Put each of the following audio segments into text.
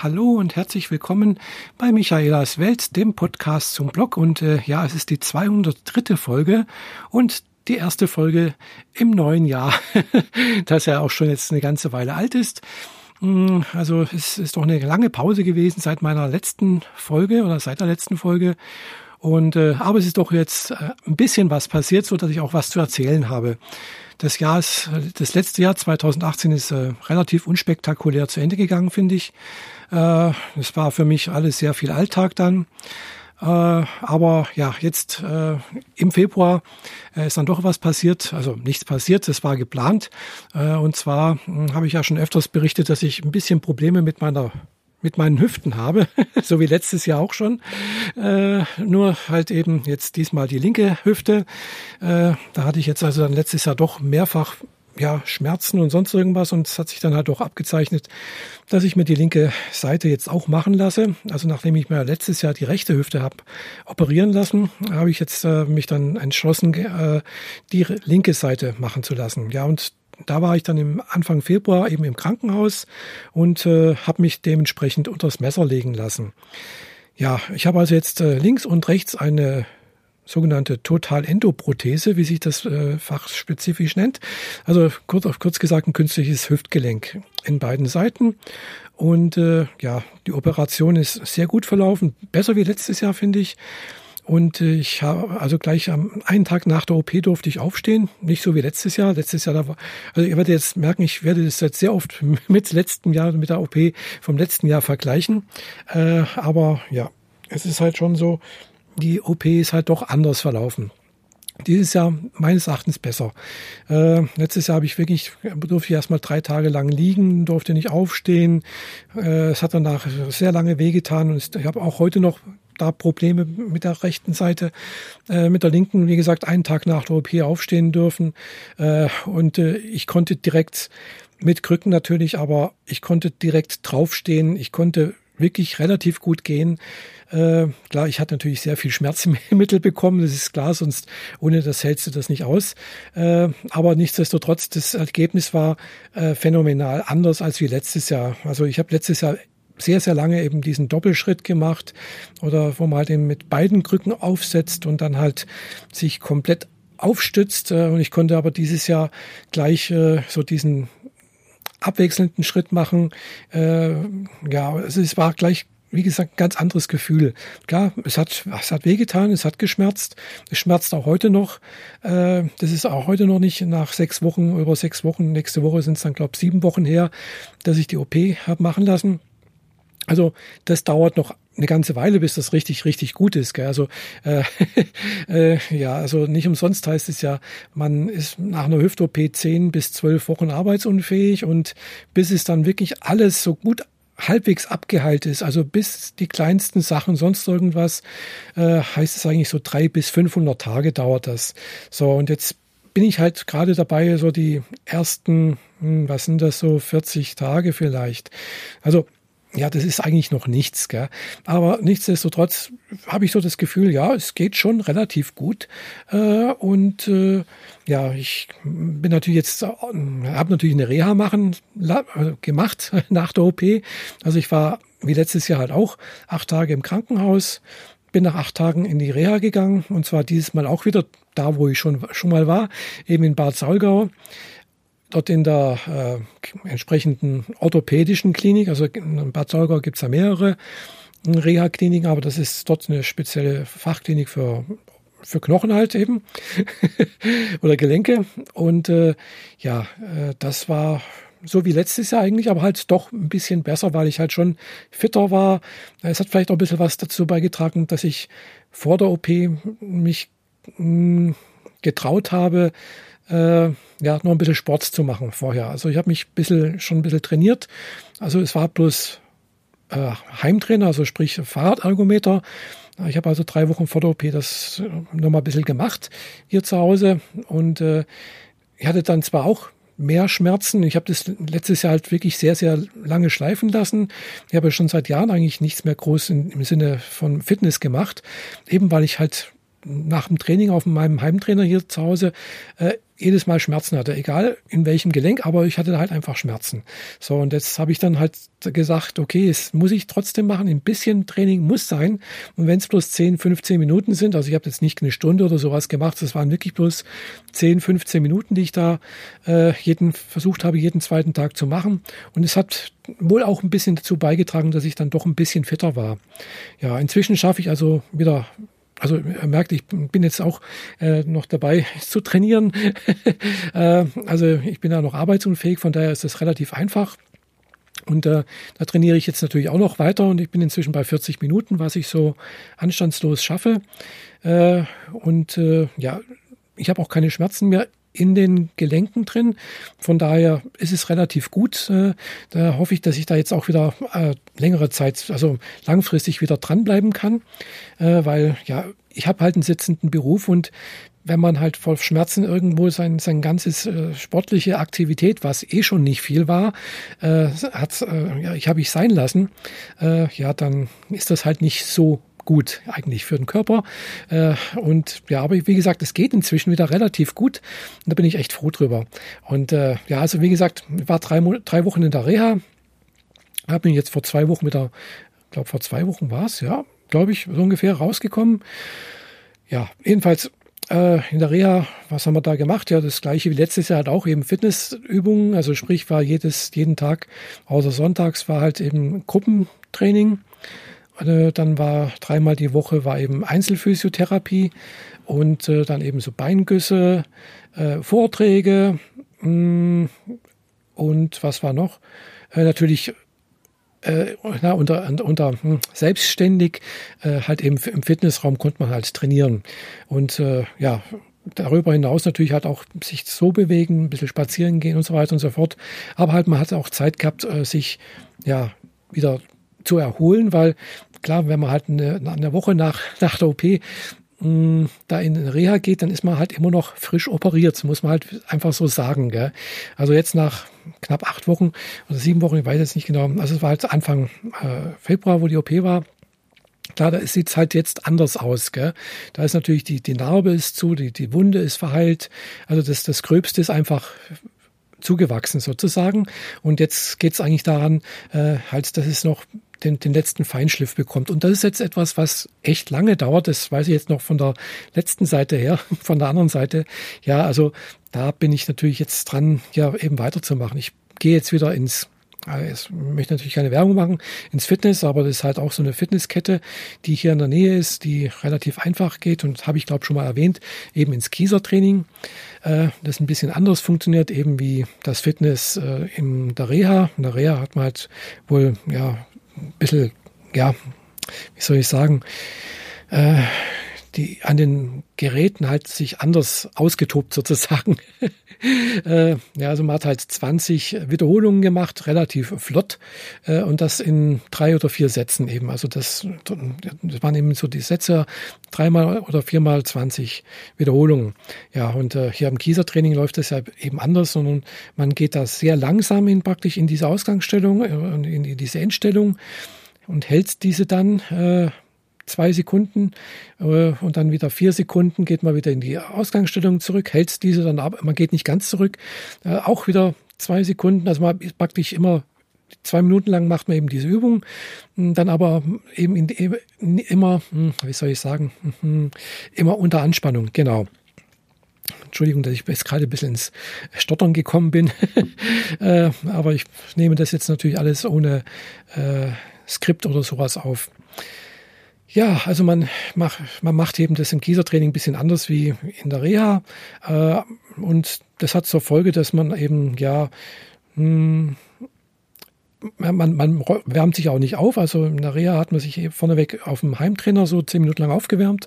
Hallo und herzlich willkommen bei Michaelas Welt, dem Podcast zum Blog. Und äh, ja, es ist die 203. Folge und die erste Folge im neuen Jahr, das ja auch schon jetzt eine ganze Weile alt ist. Mm, also es ist doch eine lange Pause gewesen seit meiner letzten Folge oder seit der letzten Folge. Und äh, aber es ist doch jetzt äh, ein bisschen was passiert, so dass ich auch was zu erzählen habe. Das Jahr ist, das letzte Jahr 2018 ist äh, relativ unspektakulär zu Ende gegangen, finde ich. Äh, es war für mich alles sehr viel Alltag dann. Äh, aber ja, jetzt äh, im Februar ist dann doch was passiert. Also nichts passiert, es war geplant. Und zwar hm, habe ich ja schon öfters berichtet, dass ich ein bisschen Probleme mit meiner mit meinen Hüften habe, so wie letztes Jahr auch schon. Äh, nur halt eben jetzt diesmal die linke Hüfte. Äh, da hatte ich jetzt also dann letztes Jahr doch mehrfach ja, Schmerzen und sonst irgendwas. Und es hat sich dann halt auch abgezeichnet, dass ich mir die linke Seite jetzt auch machen lasse. Also nachdem ich mir letztes Jahr die rechte Hüfte habe operieren lassen, habe ich jetzt äh, mich dann entschlossen, äh, die linke Seite machen zu lassen. Ja, und da war ich dann im Anfang Februar eben im Krankenhaus und äh, habe mich dementsprechend unters Messer legen lassen. Ja, ich habe also jetzt äh, links und rechts eine sogenannte Totalendoprothese, wie sich das äh, fachspezifisch nennt. Also kurz, kurz gesagt ein künstliches Hüftgelenk in beiden Seiten. Und äh, ja, die Operation ist sehr gut verlaufen, besser wie letztes Jahr finde ich. Und äh, ich habe also gleich am einen Tag nach der OP durfte ich aufstehen, nicht so wie letztes Jahr. Letztes Jahr da war, also ihr werdet jetzt merken, ich werde das jetzt sehr oft mit letzten Jahr mit der OP vom letzten Jahr vergleichen. Äh, aber ja, es ist halt schon so, die OP ist halt doch anders verlaufen. Dieses Jahr meines Erachtens besser. Äh, letztes Jahr habe ich wirklich, durfte ich erstmal drei Tage lang liegen, durfte nicht aufstehen. Äh, es hat danach sehr lange wehgetan und ich habe auch heute noch da Probleme mit der rechten Seite, äh, mit der linken, wie gesagt, einen Tag nach der OP aufstehen dürfen. Äh, und äh, ich konnte direkt mit Krücken natürlich, aber ich konnte direkt draufstehen. Ich konnte wirklich relativ gut gehen. Äh, klar, ich hatte natürlich sehr viel Schmerzmittel bekommen, das ist klar, sonst ohne das hältst du das nicht aus. Äh, aber nichtsdestotrotz, das Ergebnis war äh, phänomenal anders als wie letztes Jahr. Also ich habe letztes Jahr sehr, sehr lange eben diesen Doppelschritt gemacht oder wo man halt eben mit beiden Krücken aufsetzt und dann halt sich komplett aufstützt. Äh, und ich konnte aber dieses Jahr gleich äh, so diesen abwechselnden Schritt machen. Äh, ja, also es war gleich wie gesagt, ein ganz anderes Gefühl. Klar, es hat, es hat wehgetan, es hat geschmerzt. Es schmerzt auch heute noch. Das ist auch heute noch nicht nach sechs Wochen, über sechs Wochen. Nächste Woche sind es dann, glaube ich, sieben Wochen her, dass ich die OP habe machen lassen. Also das dauert noch eine ganze Weile, bis das richtig, richtig gut ist. Gell? Also äh, äh, ja, also nicht umsonst heißt es ja, man ist nach einer Hüft-OP zehn bis zwölf Wochen arbeitsunfähig und bis es dann wirklich alles so gut halbwegs abgeheilt ist, also bis die kleinsten Sachen, sonst irgendwas, äh, heißt es eigentlich so drei bis 500 Tage dauert das. So, und jetzt bin ich halt gerade dabei, so die ersten, hm, was sind das so, 40 Tage vielleicht. Also ja, das ist eigentlich noch nichts, gell? aber nichtsdestotrotz habe ich so das Gefühl, ja, es geht schon relativ gut äh, und äh, ja, ich bin natürlich jetzt, äh, habe natürlich eine Reha machen äh, gemacht nach der OP. Also ich war wie letztes Jahr halt auch acht Tage im Krankenhaus, bin nach acht Tagen in die Reha gegangen und zwar dieses Mal auch wieder da, wo ich schon schon mal war, eben in Bad Saulgau dort in der äh, entsprechenden orthopädischen Klinik, also in Bad Saulgau gibt es ja mehrere Reha-Kliniken, aber das ist dort eine spezielle Fachklinik für für Knochen halt eben oder Gelenke und äh, ja, äh, das war so wie letztes Jahr eigentlich, aber halt doch ein bisschen besser, weil ich halt schon fitter war. Es hat vielleicht auch ein bisschen was dazu beigetragen, dass ich vor der OP mich mh, hm, getraut habe, äh, ja, noch ein bisschen Sport zu machen vorher. Also ich habe mich ein bisschen, schon ein bisschen trainiert. Also es war bloß äh, Heimtrainer, also sprich Fahrradergometer. Ich habe also drei Wochen vor der OP das noch mal ein bisschen gemacht hier zu Hause und äh, ich hatte dann zwar auch mehr Schmerzen. Ich habe das letztes Jahr halt wirklich sehr, sehr lange schleifen lassen. Ich habe schon seit Jahren eigentlich nichts mehr groß in, im Sinne von Fitness gemacht, eben weil ich halt nach dem Training auf meinem Heimtrainer hier zu Hause äh, jedes Mal Schmerzen hatte, egal in welchem Gelenk, aber ich hatte halt einfach Schmerzen. So, und jetzt habe ich dann halt gesagt, okay, es muss ich trotzdem machen, ein bisschen Training muss sein. Und wenn es bloß 10, 15 Minuten sind, also ich habe jetzt nicht eine Stunde oder sowas gemacht, das waren wirklich bloß 10, 15 Minuten, die ich da äh, jeden versucht habe, jeden zweiten Tag zu machen. Und es hat wohl auch ein bisschen dazu beigetragen, dass ich dann doch ein bisschen fitter war. Ja, inzwischen schaffe ich also wieder also er merkt, ich bin jetzt auch äh, noch dabei zu trainieren. äh, also ich bin da noch arbeitsunfähig, von daher ist das relativ einfach. Und äh, da trainiere ich jetzt natürlich auch noch weiter und ich bin inzwischen bei 40 Minuten, was ich so anstandslos schaffe. Äh, und äh, ja, ich habe auch keine Schmerzen mehr in den Gelenken drin. Von daher ist es relativ gut. Äh, da hoffe ich, dass ich da jetzt auch wieder äh, längere Zeit, also langfristig wieder dranbleiben kann, äh, weil ja, ich habe halt einen sitzenden Beruf und wenn man halt vor Schmerzen irgendwo sein, sein ganzes äh, sportliche Aktivität, was eh schon nicht viel war, äh, hat, äh, ja, ich habe ich sein lassen, äh, ja, dann ist das halt nicht so gut eigentlich für den Körper. Äh, und ja, aber wie gesagt, es geht inzwischen wieder relativ gut. Und da bin ich echt froh drüber. Und äh, ja, also wie gesagt, ich war drei, drei Wochen in der Reha. Habe mich jetzt vor zwei Wochen mit der, glaube vor zwei Wochen war es, ja, glaube ich, so ungefähr rausgekommen. Ja, jedenfalls äh, in der Reha, was haben wir da gemacht? Ja, das gleiche wie letztes Jahr halt auch eben Fitnessübungen. Also sprich war jedes, jeden Tag, außer sonntags war halt eben Gruppentraining. Dann war dreimal die Woche war eben Einzelphysiotherapie und äh, dann eben so Beingüsse, äh, Vorträge mh, mm, und was war noch? Äh, natürlich äh, na, unter, unter hm, selbstständig äh, halt eben im Fitnessraum konnte man halt trainieren und ja darüber hinaus natürlich halt auch sich so bewegen, ein bisschen spazieren gehen und so weiter und so fort. Aber halt man hat auch Zeit gehabt, sich ja wieder zu erholen, weil klar, wenn man halt eine, eine Woche nach, nach der OP mh, hm, da in Reha geht, dann ist man halt immer noch frisch operiert. Muss man halt einfach so sagen. Gell? Also jetzt nach knapp acht Wochen oder sieben Wochen, ich weiß jetzt nicht genau, also es war halt Anfang äh, Februar, wo die OP war. Klar, da sieht es halt jetzt anders aus. Gell? Da ist natürlich die, die Narbe ist zu, die, die Wunde ist verheilt. Also das, das Gröbste ist einfach zugewachsen sozusagen. Und jetzt geht es eigentlich daran, äh, halt, dass es noch den, den letzten Feinschliff bekommt. Und das ist jetzt etwas, was echt lange dauert. Das weiß ich jetzt noch von der letzten Seite her, von der anderen Seite. Ja, also da bin ich natürlich jetzt dran, ja, eben weiterzumachen. Ich gehe jetzt wieder ins ich möchte natürlich keine Werbung machen ins Fitness, aber das ist halt auch so eine Fitnesskette, die hier in der Nähe ist, die relativ einfach geht und habe ich glaube schon mal erwähnt, eben ins Kiesertraining, äh, das ein bisschen anders funktioniert, eben wie das Fitness äh, in der Reha. In der Reha hat man halt wohl ja bisschen, ja, wie soll ich sagen, äh, die an den Geräten halt sich anders ausgetobt sozusagen. äh, ja, also man hat halt 20 Wiederholungen gemacht, relativ flott äh, und das in drei oder vier Sätzen eben. Also das, das waren eben so die Sätze, dreimal oder viermal 20 Wiederholungen. Ja, und äh, hier im Kiesertraining läuft das ja eben anders, sondern man geht da sehr langsam in praktisch in diese Ausgangsstellung, äh, in diese Endstellung und hält diese dann äh, zwei Sekunden äh, und dann wieder vier Sekunden geht man wieder in die Ausgangsstellung zurück, hält diese dann ab, man geht nicht ganz zurück, äh, auch wieder zwei Sekunden, also man praktisch immer zwei Minuten lang macht man eben diese Übung, dann aber eben in, immer, hm, wie soll ich sagen, hm, immer unter Anspannung, genau. Entschuldigung, dass ich jetzt gerade ein bisschen ins Stottern gekommen bin. äh, aber ich nehme das jetzt natürlich alles ohne äh, Skript oder sowas auf. Ja, also man macht, man macht eben das im Kiesertraining ein bisschen anders wie in der Reha. Äh, und das hat zur Folge, dass man eben ja hm, man, man wärmt sich auch nicht auf. Also in der Reha hat man sich vorneweg auf dem Heimtrainer so zehn Minuten lang aufgewärmt.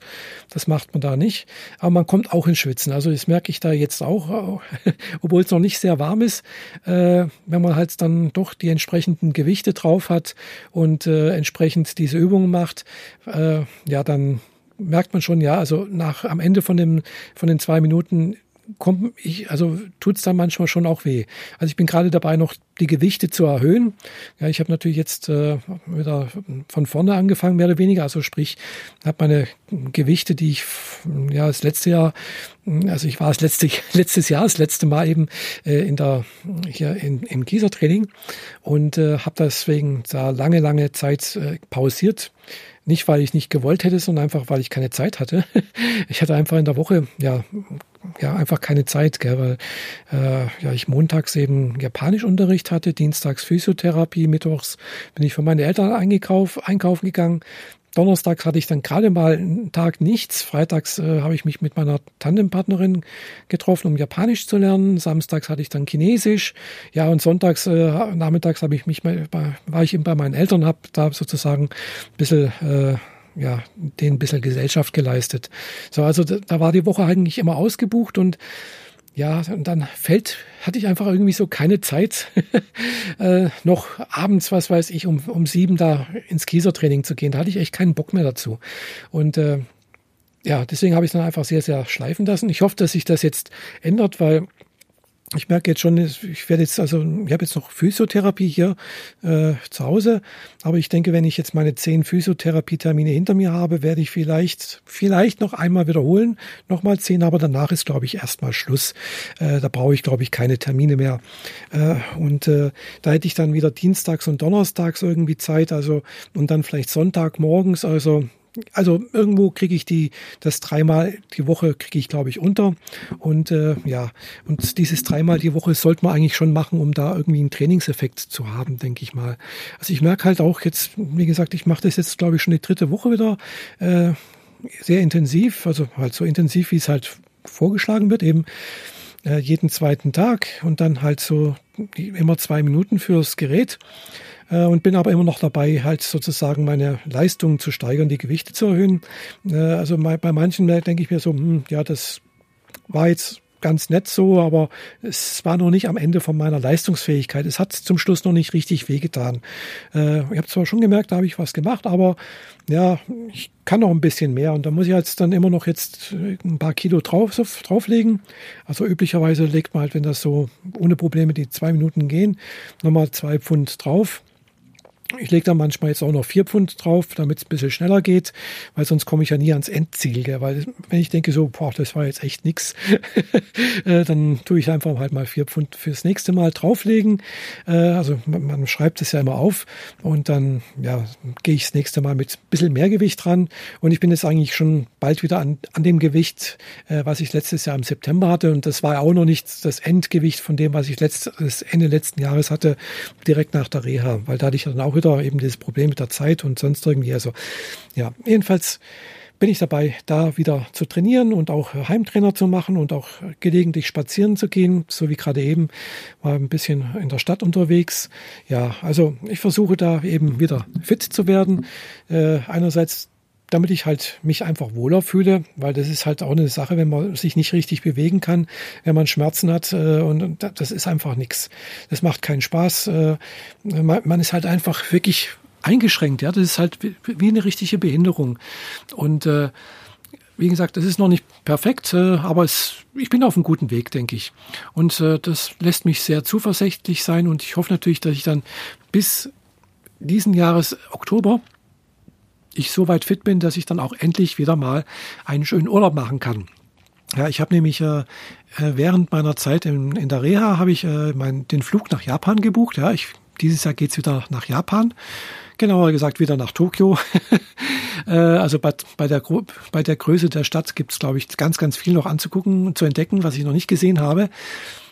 Das macht man da nicht. Aber man kommt auch ins Schwitzen. Also das merke ich da jetzt auch, obwohl es noch nicht sehr warm ist. Äh, wenn man halt dann doch die entsprechenden Gewichte drauf hat und äh, entsprechend diese Übungen macht, äh, ja, dann merkt man schon, ja, also nach am Ende von dem von den zwei Minuten kommt ich, also tut's dann manchmal schon auch weh. Also ich bin gerade dabei, noch die Gewichte zu erhöhen. Ja, ich habe natürlich jetzt äh, wieder von vorne angefangen, mehr oder weniger. Also sprich, habe meine Gewichte, die ich ja das letzte Jahr, also ich war das letzte, letztes Jahr, das letzte Mal eben äh, in der hier in, im Gießertraining und äh, habe deswegen da lange, lange Zeit äh, pausiert nicht, weil ich nicht gewollt hätte, sondern einfach, weil ich keine Zeit hatte. Ich hatte einfach in der Woche, ja, ja, einfach keine Zeit, gell, weil äh, ja, ich montags eben Japanischunterricht hatte, dienstags Physiotherapie, mittwochs bin ich für meine Eltern eingekauf, einkaufen gegangen, Donnerstags hatte ich dann gerade mal einen Tag nichts. Freitags äh, habe ich mich mit meiner Tandempartnerin getroffen, um Japanisch zu lernen. Samstags hatte ich dann Chinesisch. Ja, und sonntags, äh, nachmittags habe ich mich mal, war ich eben bei meinen Eltern, habe da sozusagen ein bisschen äh, ja, denen ein bisschen Gesellschaft geleistet. So, also da, da war die Woche eigentlich immer ausgebucht und ja, und dann fällt, hatte ich einfach irgendwie so keine Zeit, äh, noch abends, was weiß ich, um, um sieben da ins Kiesertraining zu gehen. Da hatte ich echt keinen Bock mehr dazu. Und äh, ja, deswegen habe ich dann einfach sehr, sehr schleifen lassen. Ich hoffe, dass sich das jetzt ändert, weil ich merke jetzt schon, ich werde jetzt, also ich habe jetzt noch Physiotherapie hier äh, zu Hause, aber ich denke, wenn ich jetzt meine zehn Physiotherapie-Termine hinter mir habe, werde ich vielleicht, vielleicht noch einmal wiederholen, nochmal zehn, aber danach ist, glaube ich, erstmal Schluss. Äh, da brauche ich, glaube ich, keine Termine mehr. Äh, und äh, da hätte ich dann wieder dienstags und donnerstags irgendwie Zeit, also und dann vielleicht Sonntag morgens, also also irgendwo kriege ich die das dreimal die Woche kriege ich glaube ich unter. Und äh, ja und dieses dreimal die Woche sollte man eigentlich schon machen, um da irgendwie einen Trainingseffekt zu haben, denke ich mal. Also ich merke halt auch jetzt, wie gesagt, ich mache das jetzt glaube ich schon die dritte Woche wieder äh, sehr intensiv, also halt so intensiv wie es halt vorgeschlagen wird eben äh, jeden zweiten Tag. Und dann halt so immer zwei Minuten fürs Gerät und bin aber immer noch dabei, halt sozusagen meine Leistungen zu steigern, die Gewichte zu erhöhen. Äh, also bei manchen denke ich mir so, hm, ja, das war jetzt ganz nett so, aber es war noch nicht am Ende von meiner Leistungsfähigkeit. Es hat zum Schluss noch nicht richtig wehgetan. Äh, ich habe zwar schon gemerkt, da habe ich was gemacht, aber ja, ich kann noch ein bisschen mehr und da muss ich jetzt dann immer noch jetzt ein paar Kilo drauf, drauflegen. Also üblicherweise legt man halt, wenn das so ohne Probleme die zwei Minuten gehen, nochmal zwei Pfund drauf. Ich lege da manchmal jetzt auch noch vier Pfund drauf, damit es ein bisschen schneller geht, weil sonst komme ich ja nie ans Endziel. Gell? Weil wenn ich denke so, boah, das war jetzt echt nix, äh, dann tue ich einfach halt mal vier Pfund fürs nächste Mal drauflegen. Äh, also man, man schreibt es ja immer auf und dann ja, gehe ich das nächste Mal mit ein bisschen mehr Gewicht dran. Und ich bin jetzt eigentlich schon bald wieder an, an dem Gewicht, äh, was ich letztes Jahr im September hatte. Und das war auch noch nicht das Endgewicht von dem, was ich letztes, Ende letzten Jahres hatte, direkt nach der Reha, weil da hatte ich dann auch wieder eben dieses Problem mit der Zeit und sonst irgendwie. Also ja, jedenfalls bin ich dabei, da wieder zu trainieren und auch Heimtrainer zu machen und auch gelegentlich spazieren zu gehen, so wie gerade eben, war ein bisschen in der Stadt unterwegs. Ja, also ich versuche da eben wieder fit zu werden. Äh, einerseits damit ich halt mich einfach wohler fühle, weil das ist halt auch eine Sache, wenn man sich nicht richtig bewegen kann, wenn man Schmerzen hat äh, und das ist einfach nichts. Das macht keinen Spaß. Äh, man, man ist halt einfach wirklich eingeschränkt. Ja, das ist halt wie eine richtige Behinderung und äh, wie gesagt, das ist noch nicht perfekt, äh, aber es, ich bin auf einem guten Weg, denke ich. Und äh, das lässt mich sehr zuversichtlich sein und ich hoffe natürlich, dass ich dann bis diesen Jahres Oktober ich so weit fit bin, dass ich dann auch endlich wieder mal einen schönen Urlaub machen kann. Ja, ich habe nämlich äh, äh, während meiner Zeit in, in der Reha habe ich äh, mein, den Flug nach Japan gebucht. Ja, ich, dieses Jahr geht's wieder nach Japan, genauer gesagt wieder nach Tokio. äh, also bei, bei, der, bei der Größe der Stadt gibt's, glaube ich, ganz, ganz viel noch anzugucken und zu entdecken, was ich noch nicht gesehen habe.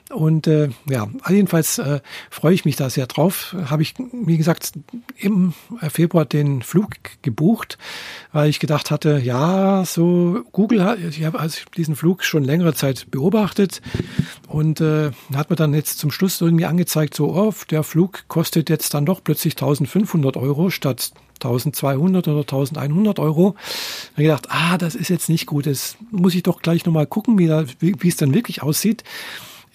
Und äh, ja, jedenfalls äh, freue ich mich da sehr drauf. Habe ich, wie gesagt, im Februar den Flug gebucht, weil ich gedacht hatte, ja, so Google ich habe also diesen Flug schon längere Zeit beobachtet und äh, hat mir dann jetzt zum Schluss irgendwie angezeigt, so, oh, der Flug kostet jetzt dann doch plötzlich 1500 Euro statt 1200 oder 1100 Euro. Da habe ich gedacht, ah, das ist jetzt nicht gut. Das muss ich doch gleich nochmal gucken, wie, da, wie, wie es dann wirklich aussieht.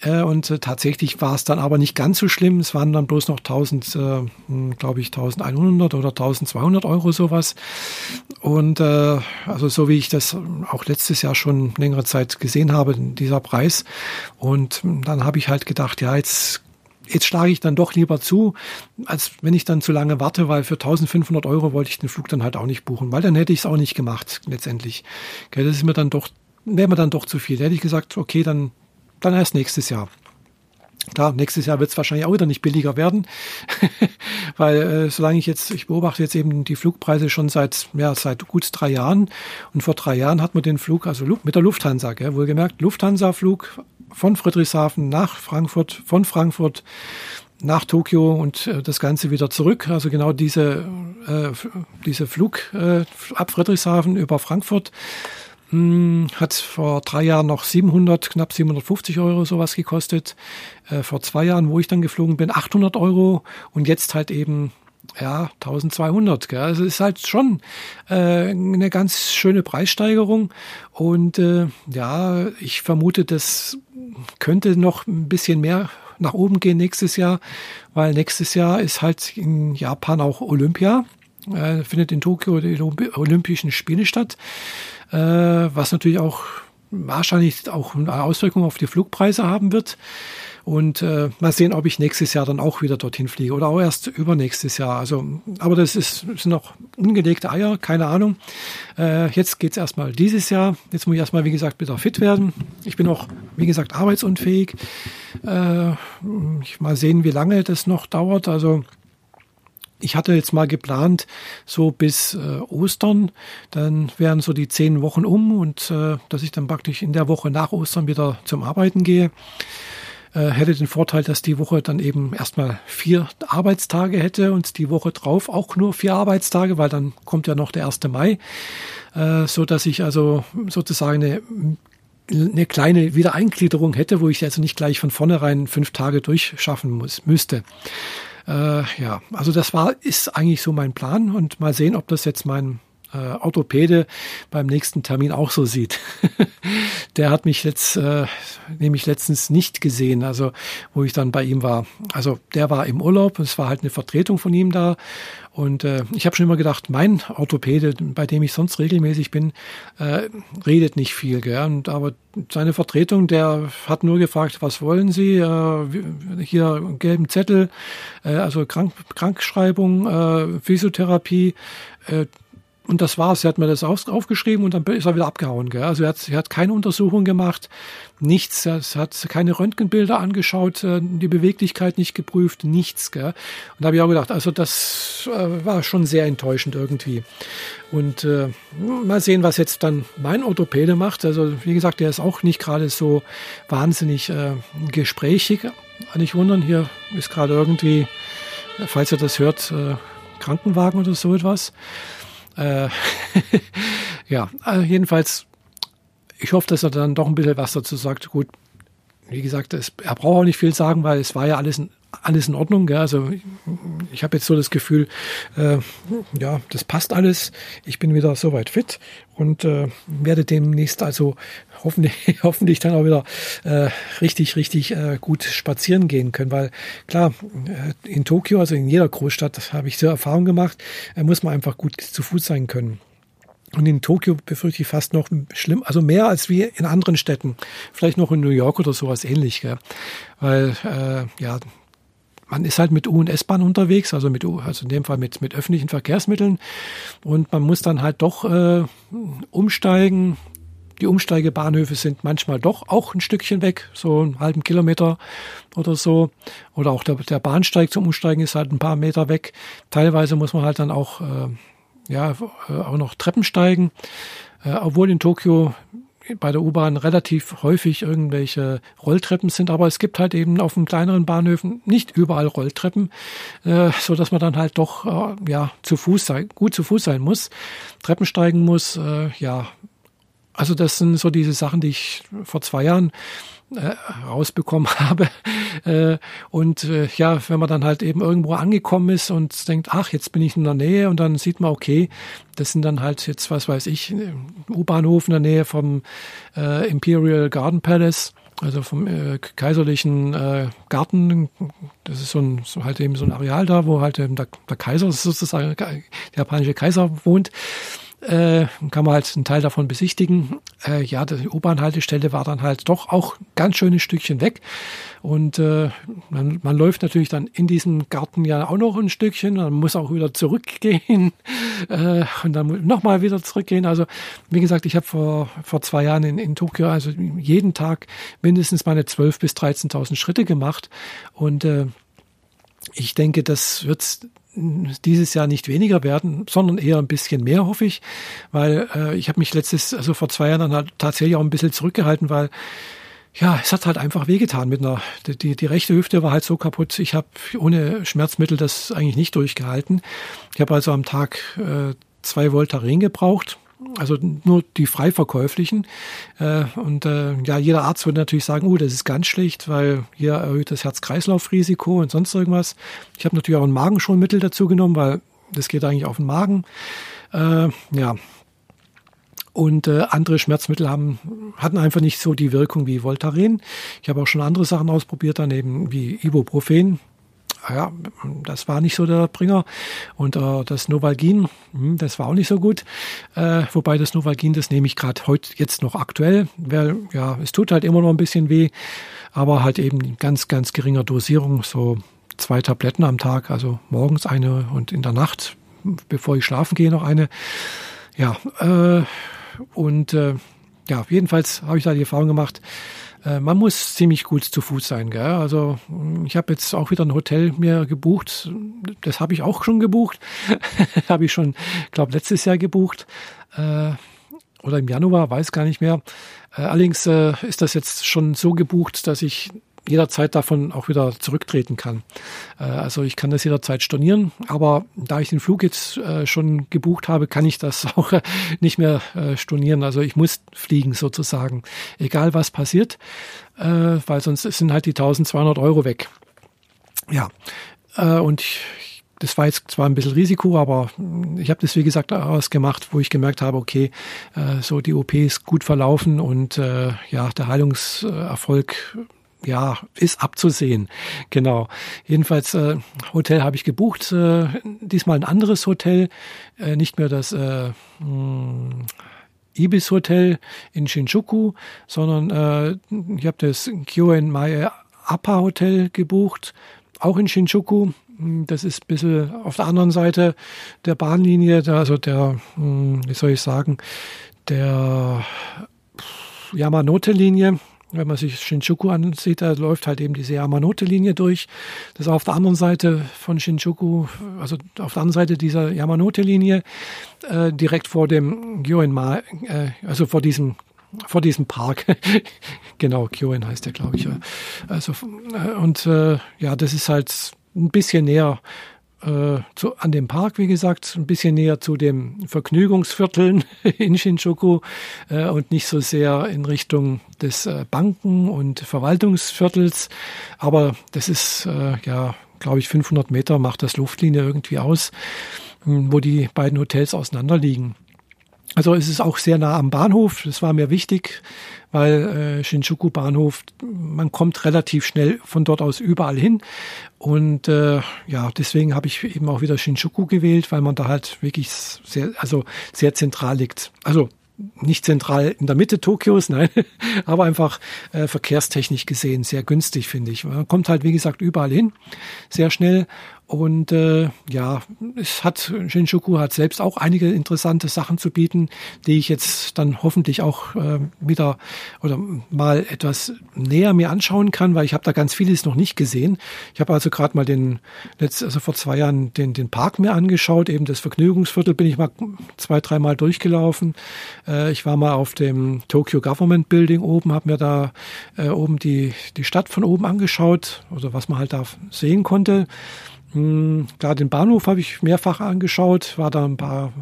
Äh, und äh, tatsächlich war es dann aber nicht ganz so schlimm. Es waren dann bloß noch 1000, äh, hm, glaube ich, 1100 oder 1200 Euro sowas. Und äh, also so wie ich das auch letztes Jahr schon längere Zeit gesehen habe, dieser Preis. Und dann habe ich halt gedacht, ja, jetzt jetzt schlage ich dann doch lieber zu, als wenn ich dann zu lange warte, weil für 1500 Euro wollte ich den Flug dann halt auch nicht buchen, weil dann hätte ich es auch nicht gemacht letztendlich. Das ist mir dann doch, wäre mir dann doch zu viel. Da hätte ich gesagt, okay, dann dann erst nächstes Jahr. Klar, nächstes Jahr wird es wahrscheinlich auch wieder nicht billiger werden, weil äh, solange ich jetzt, ich beobachte jetzt eben die Flugpreise schon seit, ja, seit gut drei Jahren und vor drei Jahren hat man den Flug, also mit der Lufthansa, gell, wohlgemerkt, Lufthansa-Flug von Friedrichshafen nach Frankfurt, von Frankfurt nach Tokio und äh, das Ganze wieder zurück. Also genau diese, äh, diese Flug äh, ab Friedrichshafen über Frankfurt hm, hat vor drei Jahren noch 700, knapp 750 Euro sowas gekostet. Äh, vor zwei Jahren, wo ich dann geflogen bin, 800 Euro und jetzt halt eben ja 1200. Gell? Also ist halt schon äh, eine ganz schöne Preissteigerung und äh, ja, ich vermute, das könnte noch ein bisschen mehr nach oben gehen nächstes Jahr, weil nächstes Jahr ist halt in Japan auch Olympia. Äh, findet in Tokio die Olympischen Spiele statt äh, was natürlich auch wahrscheinlich auch eine Auswirkung auf die Flugpreise haben wird. Und äh, mal sehen, ob ich nächstes Jahr dann auch wieder dorthin fliege oder auch erst übernächstes Jahr. Also, aber das ist, sind noch ungelegte Eier, keine Ahnung. Äh, jetzt geht's erstmal dieses Jahr. Jetzt muss ich erstmal, wie gesagt, wieder fit werden. Ich bin auch, wie gesagt, arbeitsunfähig. Äh, mal sehen, wie lange das noch dauert. Also ich hatte jetzt mal geplant, so bis äh, Ostern, dann wären so die zehn Wochen um und äh, dass ich dann praktisch in der Woche nach Ostern wieder zum Arbeiten gehe. Äh, hätte den Vorteil, dass die Woche dann eben erstmal vier Arbeitstage hätte und die Woche drauf auch nur vier Arbeitstage, weil dann kommt ja noch der 1. Mai, äh, so dass ich also sozusagen eine eine kleine Wiedereingliederung hätte, wo ich also nicht gleich von vornherein fünf Tage durchschaffen muss, müsste. Äh, ja, also das war, ist eigentlich so mein Plan und mal sehen, ob das jetzt mein äh, Orthopäde beim nächsten Termin auch so sieht. der hat mich jetzt äh, nämlich letztens nicht gesehen, also wo ich dann bei ihm war. Also der war im Urlaub und es war halt eine Vertretung von ihm da und äh, ich habe schon immer gedacht, mein Orthopäde, bei dem ich sonst regelmäßig bin, äh, redet nicht viel. Gell? Und, aber seine Vertretung, der hat nur gefragt, was wollen Sie? Äh, hier gelben Zettel, äh, also Krank Krankschreibung, äh, Physiotherapie. Äh, und das war's. Er hat mir das aufgeschrieben und dann ist er wieder abgehauen. Gell? Also er hat, er hat keine Untersuchung gemacht, nichts. Er hat keine Röntgenbilder angeschaut, äh, die Beweglichkeit nicht geprüft, nichts. Gell? Und da habe ich auch gedacht, also das äh, war schon sehr enttäuschend irgendwie. Und äh, mal sehen, was jetzt dann mein Orthopäde macht. Also wie gesagt, der ist auch nicht gerade so wahnsinnig äh, gesprächig. Nicht wundern, hier ist gerade irgendwie, falls ihr das hört, äh, Krankenwagen oder so etwas. Äh, ja, also jedenfalls, ich hoffe, dass er dann doch ein bisschen was dazu sagt. Gut, wie gesagt, es, er braucht auch nicht viel sagen, weil es war ja alles in, alles in Ordnung. Gell? Also ich, ich habe jetzt so das Gefühl, äh, ja, das passt alles. Ich bin wieder soweit fit und äh, werde demnächst also hoffentlich, hoffentlich dann auch wieder äh, richtig, richtig äh, gut spazieren gehen können. Weil klar, äh, in Tokio, also in jeder Großstadt, habe ich so Erfahrung gemacht, äh, muss man einfach gut zu Fuß sein können. Und in Tokio befürchte ich fast noch schlimm, also mehr als wie in anderen Städten. Vielleicht noch in New York oder sowas ähnlich. Gell? Weil, äh, ja, man ist halt mit U- und S-Bahn unterwegs, also mit U, also in dem Fall mit, mit öffentlichen Verkehrsmitteln. Und man muss dann halt doch äh, umsteigen, die Umsteigebahnhöfe sind manchmal doch auch ein Stückchen weg, so einen halben Kilometer oder so. Oder auch der, der Bahnsteig zum Umsteigen ist halt ein paar Meter weg. Teilweise muss man halt dann auch, äh, ja, äh, auch noch Treppen steigen. Äh, obwohl in Tokio bei der U-Bahn relativ häufig irgendwelche Rolltreppen sind, aber es gibt halt eben auf den kleineren Bahnhöfen nicht überall Rolltreppen, äh, so dass man dann halt doch äh, ja zu Fuß sein, gut zu Fuß sein muss, Treppen steigen muss, äh, ja also das sind so diese Sachen, die ich vor zwei Jahren äh, rausbekommen habe. Äh, und äh, ja, wenn man dann halt eben irgendwo angekommen ist und denkt, ach, jetzt bin ich in der Nähe und dann sieht man, okay, das sind dann halt jetzt, was weiß ich, U-Bahnhof in der Nähe vom äh, Imperial Garden Palace also vom äh, kaiserlichen äh, Garten. Das ist so ein so halt eben so ein Areal da, wo halt eben der, der Kaiser sozusagen der japanische Kaiser wohnt äh, kann man halt einen Teil davon besichtigen. Äh, ja, die U-Bahn-Haltestelle war dann halt doch auch ganz schönes Stückchen weg. Und äh, man, man läuft natürlich dann in diesem Garten ja auch noch ein Stückchen. Man muss auch wieder zurückgehen äh, und dann nochmal wieder zurückgehen. Also wie gesagt, ich habe vor, vor zwei Jahren in, in Tokio also jeden Tag mindestens meine 12.000 bis 13.000 Schritte gemacht. Und äh, ich denke, das wird dieses Jahr nicht weniger werden, sondern eher ein bisschen mehr, hoffe ich, weil äh, ich habe mich letztes, also vor zwei Jahren dann halt tatsächlich auch ein bisschen zurückgehalten, weil ja, es hat halt einfach wehgetan mit einer, die, die rechte Hüfte war halt so kaputt. Ich habe ohne Schmerzmittel das eigentlich nicht durchgehalten. Ich habe also am Tag äh, zwei Voltaren gebraucht also nur die frei verkäuflichen. Äh, und äh, ja, jeder Arzt würde natürlich sagen, oh, das ist ganz schlecht, weil hier erhöht das Herz-Kreislauf-Risiko und sonst irgendwas. Ich habe natürlich auch ein Magenschonmittel dazu genommen, weil das geht eigentlich auf den Magen. Äh, ja. Und äh, andere Schmerzmittel haben, hatten einfach nicht so die Wirkung wie Voltaren. Ich habe auch schon andere Sachen ausprobiert, daneben wie Ibuprofen ja, das war nicht so der Bringer. Und äh, das Novalgin, hm, das war auch nicht so gut. Äh, wobei das Novalgin, das nehme ich gerade heute jetzt noch aktuell, weil ja, es tut halt immer noch ein bisschen weh, aber halt eben ganz, ganz geringer Dosierung, so zwei Tabletten am Tag, also morgens eine und in der Nacht, bevor ich schlafen gehe, noch eine. Ja, äh, und äh, ja, jedenfalls habe ich da die Erfahrung gemacht, äh, man muss ziemlich gut zu Fuß sein. Gell? Also ich habe jetzt auch wieder ein Hotel mir gebucht. Das habe ich auch schon gebucht. habe ich schon, glaube letztes Jahr gebucht. Äh, oder im Januar, weiß gar nicht mehr. Äh, allerdings äh, ist das jetzt schon so gebucht, dass ich jederzeit davon auch wieder zurücktreten kann. Äh, also ich kann das jederzeit stornieren, aber da ich den Flug jetzt äh, schon gebucht habe, kann ich das auch nicht mehr äh, stornieren. Also ich muss fliegen sozusagen, egal was passiert, weil sonst sind halt die 1200 Euro weg. Ja, und ich, das war jetzt zwar ein bisschen Risiko, aber ich habe das wie gesagt ausgemacht, wo ich gemerkt habe, okay, so die OP ist gut verlaufen und ja, der Heilungserfolg ja, ist abzusehen. Genau. Jedenfalls äh, Hotel habe ich gebucht. Äh, diesmal ein anderes Hotel, äh, nicht mehr das äh, mh, hm, Ibis Hotel in Shinjuku, sondern äh, ich habe das Kyoen Mae Appa Hotel gebucht, auch in Shinjuku. Hm, das ist ein bisschen auf der anderen Seite der Bahnlinie, also der, hm, wie soll ich sagen, der Yamanote-Linie, wenn man sich Shinjuku ansieht, da läuft halt eben diese Yamanote-Linie durch. Das ist auf der anderen Seite von Shinjuku, also auf der anderen Seite dieser Yamanote-Linie, äh, direkt vor dem Gyoenma, äh, also vor diesem vor diesem Park. genau, Kyoen heißt der, glaube ich. Also, äh, und äh, ja, das ist halt ein bisschen näher äh, zu, an dem Park, wie gesagt, ein bisschen näher zu dem Vergnügungsvierteln in Shinjuku äh, und nicht so sehr in Richtung des äh, Banken- und Verwaltungsviertels. Aber das ist, äh, ja, glaube ich, 500 Meter macht das Luftlinie irgendwie aus, wo die beiden Hotels auseinanderliegen. Also es ist auch sehr nah am Bahnhof. Das war mir wichtig, weil äh, Shinjuku Bahnhof, man kommt relativ schnell von dort aus überall hin. Und äh, ja, deswegen habe ich eben auch wieder Shinjuku gewählt, weil man da halt wirklich sehr, also sehr zentral liegt. Also nicht zentral in der Mitte Tokios, nein, aber einfach äh, verkehrstechnisch gesehen sehr günstig, finde ich. Man kommt halt, wie gesagt, überall hin, sehr schnell und äh, ja, es hat Shinjuku hat selbst auch einige interessante Sachen zu bieten, die ich jetzt dann hoffentlich auch äh, wieder oder mal etwas näher mir anschauen kann, weil ich habe da ganz vieles noch nicht gesehen. Ich habe also gerade mal den letzt, also vor zwei Jahren den den Park mir angeschaut, eben das Vergnügungsviertel bin ich mal zwei dreimal durchgelaufen. Äh, ich war mal auf dem Tokyo Government Building oben, habe mir da äh, oben die die Stadt von oben angeschaut oder was man halt da sehen konnte. Hm, klar, den Bahnhof habe ich mehrfach angeschaut, war da ein paar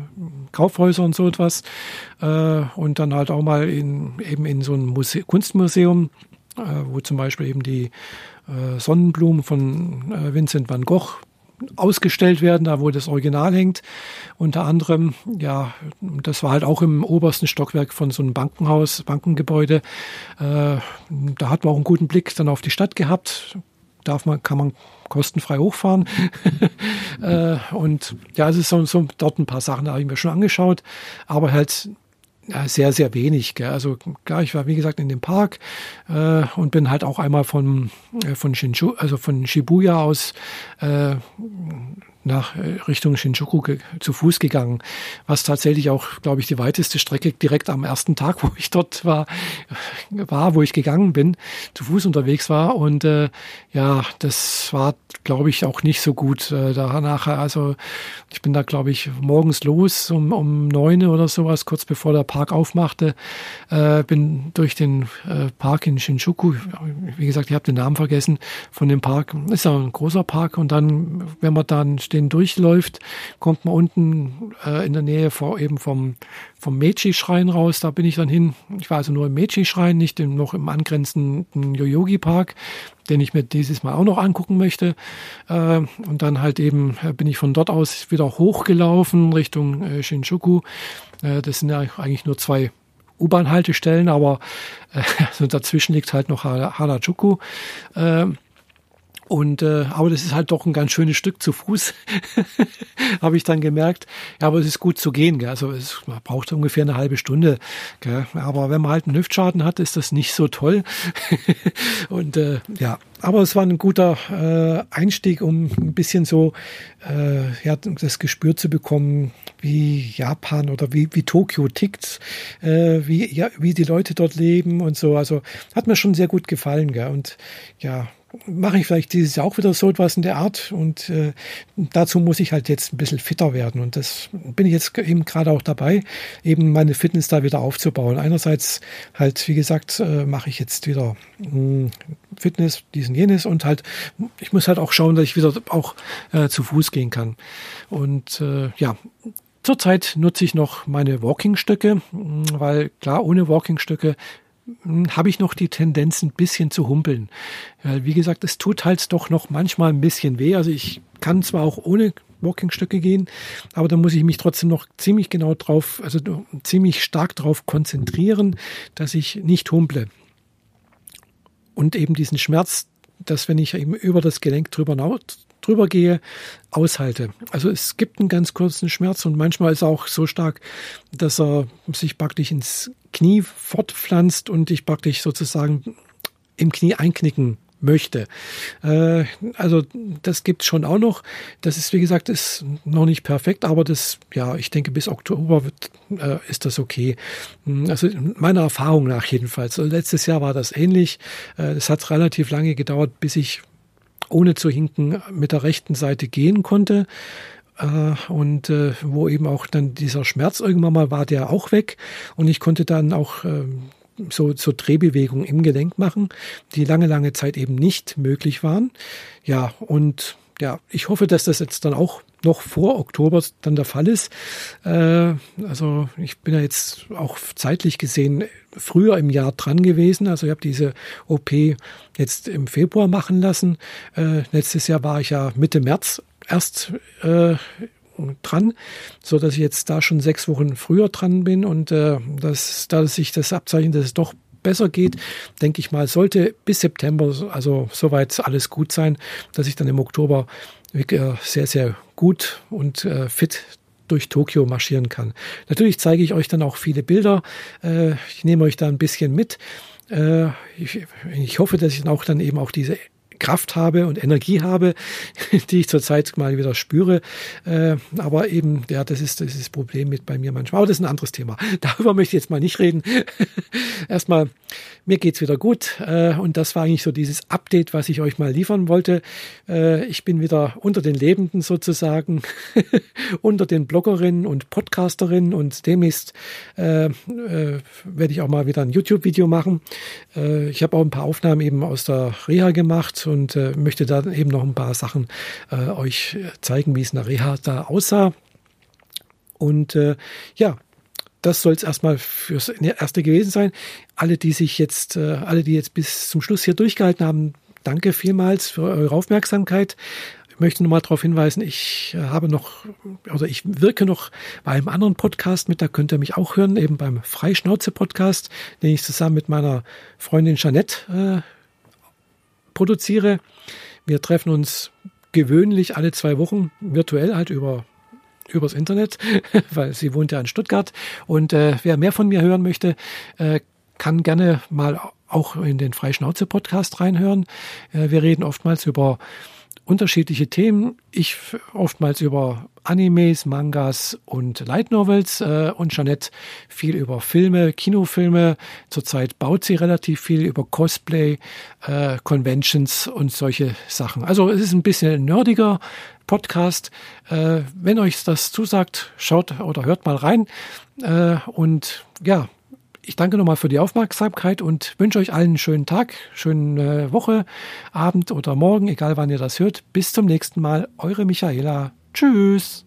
Kaufhäuser und so etwas. Äh, und dann halt auch mal in, eben in so einem Muse Kunstmuseum, äh, wo zum Beispiel eben die äh, Sonnenblumen von Vincent van Gogh ausgestellt werden, da wo das Original hängt. Unter anderem, ja, das war halt auch im obersten Stockwerk von so einem Bankenhaus, Bankengebäude. Da hat man auch einen guten Blick dann auf die Stadt gehabt. Darf man, kann man kostenfrei hochfahren. äh, und ja, es ist so, so dort ein paar Sachen, da habe ich mir schon angeschaut, aber halt ja, sehr, sehr wenig. Gell. Also klar, ich war wie gesagt in dem Park äh, und bin halt auch einmal von, äh, von Shinju, also von Shibuya aus äh, nach äh, Richtung Shinjuku zu Fuß gegangen, was tatsächlich auch, glaube ich, die weiteste Strecke direkt am ersten Tag, wo ich dort war, war, wo ich gegangen bin, zu Fuß unterwegs war. Und äh, ja, das war, glaube ich, auch nicht so gut äh, danach. Also ich bin da, glaube ich, morgens los um, um neun oder sowas, kurz bevor der Park aufmachte, äh, bin durch den äh, Park in Shinjuku, wie gesagt, ich habe den Namen vergessen, von dem Park, ist ja ein großer Park und dann, wenn man dann den durchläuft, kommt man unten äh, in der Nähe vor, eben vom, vom Meiji-Schrein raus. Da bin ich dann hin. Ich war also nur im Meiji-Schrein, nicht im, noch im angrenzenden Yoyogi-Park, den ich mir dieses Mal auch noch angucken möchte. Äh, und dann halt eben äh, bin ich von dort aus wieder hochgelaufen Richtung äh, Shinjuku. Äh, das sind ja eigentlich nur zwei U-Bahn-Haltestellen, aber äh, also dazwischen liegt halt noch Harajuku. Äh, und äh, aber das ist halt doch ein ganz schönes Stück zu Fuß, habe ich dann gemerkt. Ja, aber es ist gut zu gehen. Gell? Also es man braucht ungefähr eine halbe Stunde. Gell? Aber wenn man halt einen Hüftschaden hat, ist das nicht so toll. und äh, ja, aber es war ein guter äh, Einstieg, um ein bisschen so äh, ja, das Gespür zu bekommen, wie Japan oder wie, wie Tokio tickt, äh, wie, ja, wie die Leute dort leben und so. Also hat mir schon sehr gut gefallen. Gell? Und ja, mache ich vielleicht dieses Jahr auch wieder so etwas in der Art und äh, dazu muss ich halt jetzt ein bisschen fitter werden und das bin ich jetzt eben gerade auch dabei, eben meine Fitness da wieder aufzubauen. Einerseits halt, wie gesagt, äh, mache ich jetzt wieder mh, hm, Fitness, diesen jenes und halt, ich muss halt auch schauen, dass ich wieder auch äh, zu Fuß gehen kann und äh, ja, Zurzeit nutze ich noch meine Walkingstöcke, hm, weil klar, ohne Walkingstöcke habe ich noch die Tendenz, ein bisschen zu humpeln. Ja, wie gesagt, es tut halt doch noch manchmal ein bisschen weh. Also ich kann zwar auch ohne Walkingstöcke gehen, aber da muss ich mich trotzdem noch ziemlich genau drauf, also ziemlich stark drauf konzentrieren, dass ich nicht humple. Und eben diesen Schmerz, dass wenn ich eben über das Gelenk drüber drüber gehe, aushalte. Also es gibt einen ganz kurzen Schmerz und manchmal ist er auch so stark, dass er sich praktisch ins Knie fortpflanzt und ich praktisch sozusagen im Knie einknicken möchte. Äh, also das gibt's schon auch noch. Das ist, wie gesagt, ist noch nicht perfekt, aber das, ja, ich denke, bis Oktober wird, äh, ist das okay. Also meiner Erfahrung nach jedenfalls. Also letztes Jahr war das ähnlich. Äh, es hat relativ lange gedauert, bis ich ohne zu hinken mit der rechten Seite gehen konnte. Äh, und äh, wo eben auch dann dieser Schmerz irgendwann mal war, der auch weg. Und ich konnte dann auch äh, so, so Drehbewegungen im Gelenk machen, die lange, lange Zeit eben nicht möglich waren. Ja, und ja, ich hoffe, dass das jetzt dann auch noch vor Oktober dann der Fall ist. Äh, also ich bin ja jetzt auch zeitlich gesehen früher im Jahr dran gewesen. Also ich habe diese OP jetzt im Februar machen lassen. Äh, letztes Jahr war ich ja Mitte März erst äh, dran, so dass ich jetzt da schon sechs Wochen früher dran bin und äh, da sich das abzeichnet, dass es doch besser geht, denke ich mal, sollte bis September also soweit alles gut sein, dass ich dann im Oktober sehr, sehr gut und äh, fit durch Tokio marschieren kann. Natürlich zeige ich euch dann auch viele Bilder. Äh, ich nehme euch da ein bisschen mit. Äh, ich, ich hoffe, dass ich dann auch dann eben auch diese Kraft habe und Energie habe, die ich zurzeit mal wieder spüre. Äh, aber eben, ja, das ist, das ist das Problem mit bei mir manchmal. Aber das ist ein anderes Thema. Darüber möchte ich jetzt mal nicht reden. Erstmal, mir geht's wieder gut. Äh, und das war eigentlich so dieses Update, was ich euch mal liefern wollte. Äh, ich bin wieder unter den Lebenden sozusagen, unter den Bloggerinnen und Podcasterinnen und demnächst werde ich auch mal wieder ein YouTube-Video machen. Ich habe auch ein paar Aufnahmen eben aus der Reha gemacht und äh, möchte da eben noch ein paar Sachen äh, euch zeigen, wie es der Reha da aussah. Und äh, ja, das soll es erstmal fürs erste gewesen sein. Alle, die sich jetzt, äh, alle, die jetzt bis zum Schluss hier durchgehalten haben, danke vielmals für eure Aufmerksamkeit. möchte nochmal darauf hinweisen, ich äh, habe noch, also ich wirke noch bei einem anderen Podcast mit, da könnt ihr mich auch hören, eben beim Freischnauze-Podcast, den ich zusammen mit meiner Freundin Jeanette äh, produziere. Wir treffen uns gewöhnlich alle zwei Wochen virtuell halt über übers Internet, weil sie wohnt ja in Stuttgart. Und äh, wer mehr von mir hören möchte, äh, kann gerne mal auch in den Freischnauze-Podcast reinhören. Äh, wir reden oftmals über unterschiedliche Themen. Ich oftmals über Animes, Mangas und Light Novels äh, und Jeanette viel über Filme, Kinofilme. Zurzeit baut sie relativ viel über Cosplay, äh, Conventions und solche Sachen. Also es ist ein bisschen nerdiger Podcast. Äh, wenn euch das zusagt, schaut oder hört mal rein. Äh, und ja, ich danke nochmal für die Aufmerksamkeit und wünsche euch allen einen schönen Tag, schöne Woche, Abend oder Morgen, egal wann ihr das hört. Bis zum nächsten Mal, eure Michaela. Tschüss.